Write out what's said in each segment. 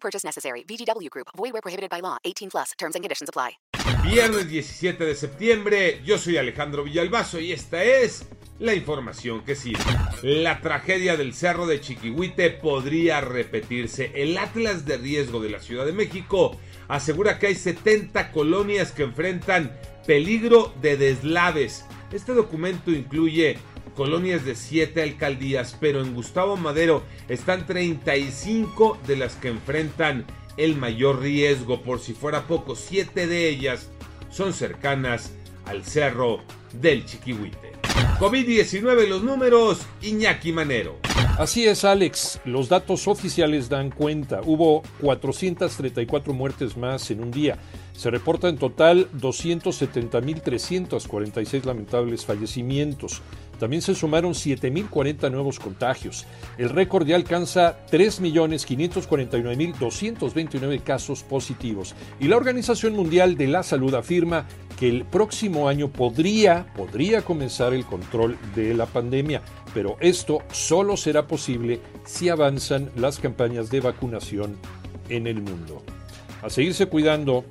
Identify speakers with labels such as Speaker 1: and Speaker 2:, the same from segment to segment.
Speaker 1: Purchase necessary. VGW Group. Void where prohibited by law. 18 plus. Terms and conditions apply.
Speaker 2: Viernes 17 de septiembre. Yo soy Alejandro Villalbazo y esta es la información que sirve. La tragedia del Cerro de Chiquihuite podría repetirse. El Atlas de Riesgo de la Ciudad de México asegura que hay 70 colonias que enfrentan peligro de deslaves. Este documento incluye colonias de 7 alcaldías, pero en Gustavo Madero están 35 de las que enfrentan el mayor riesgo. Por si fuera poco, 7 de ellas son cercanas al Cerro del Chiquihuite. COVID-19 los números, Iñaki Manero.
Speaker 3: Así es, Alex. Los datos oficiales dan cuenta. Hubo 434 muertes más en un día. Se reporta en total 270.346 lamentables fallecimientos. También se sumaron 7.040 nuevos contagios. El récord ya alcanza 3.549.229 casos positivos. Y la Organización Mundial de la Salud afirma que el próximo año podría, podría comenzar el control de la pandemia. Pero esto solo será posible si avanzan las campañas de vacunación en el mundo. A seguirse cuidando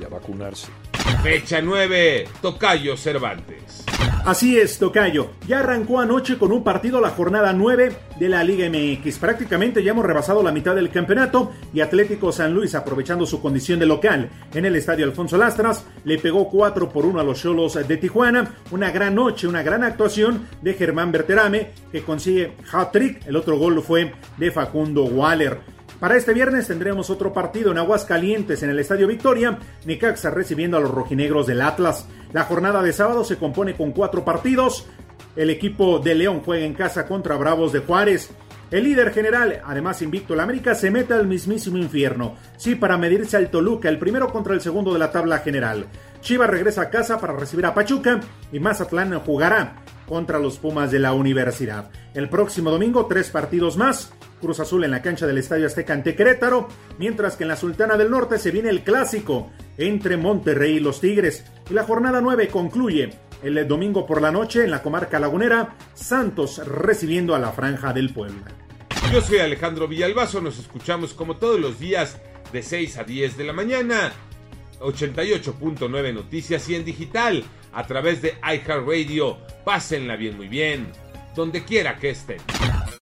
Speaker 3: y a vacunarse.
Speaker 2: Fecha 9, Tocayo Cervantes.
Speaker 4: Así es, Tocayo. Ya arrancó anoche con un partido la jornada 9 de la Liga MX. Prácticamente ya hemos rebasado la mitad del campeonato y Atlético San Luis, aprovechando su condición de local en el estadio Alfonso Lastras, le pegó 4 por 1 a los Cholos de Tijuana. Una gran noche, una gran actuación de Germán Berterame que consigue hat-trick. El otro gol fue de Facundo Waller. Para este viernes tendremos otro partido en Aguascalientes en el Estadio Victoria, Necaxa recibiendo a los rojinegros del Atlas. La jornada de sábado se compone con cuatro partidos. El equipo de León juega en casa contra Bravos de Juárez. El líder general, además invicto el América, se mete al mismísimo infierno. Sí, para medirse al Toluca, el primero contra el segundo de la tabla general. Chivas regresa a casa para recibir a Pachuca y Mazatlán jugará contra los Pumas de la Universidad. El próximo domingo, tres partidos más. Cruz Azul en la cancha del Estadio Azteca ante Querétaro, mientras que en la Sultana del Norte se viene el clásico entre Monterrey y los Tigres. Y la jornada 9 concluye el domingo por la noche en la comarca lagunera, Santos recibiendo a la Franja del Puebla.
Speaker 2: Yo soy Alejandro Villalbazo, nos escuchamos como todos los días de 6 a 10 de la mañana, 88.9 Noticias y en digital a través de iHeartRadio. Pásenla bien, muy bien, donde quiera que estén.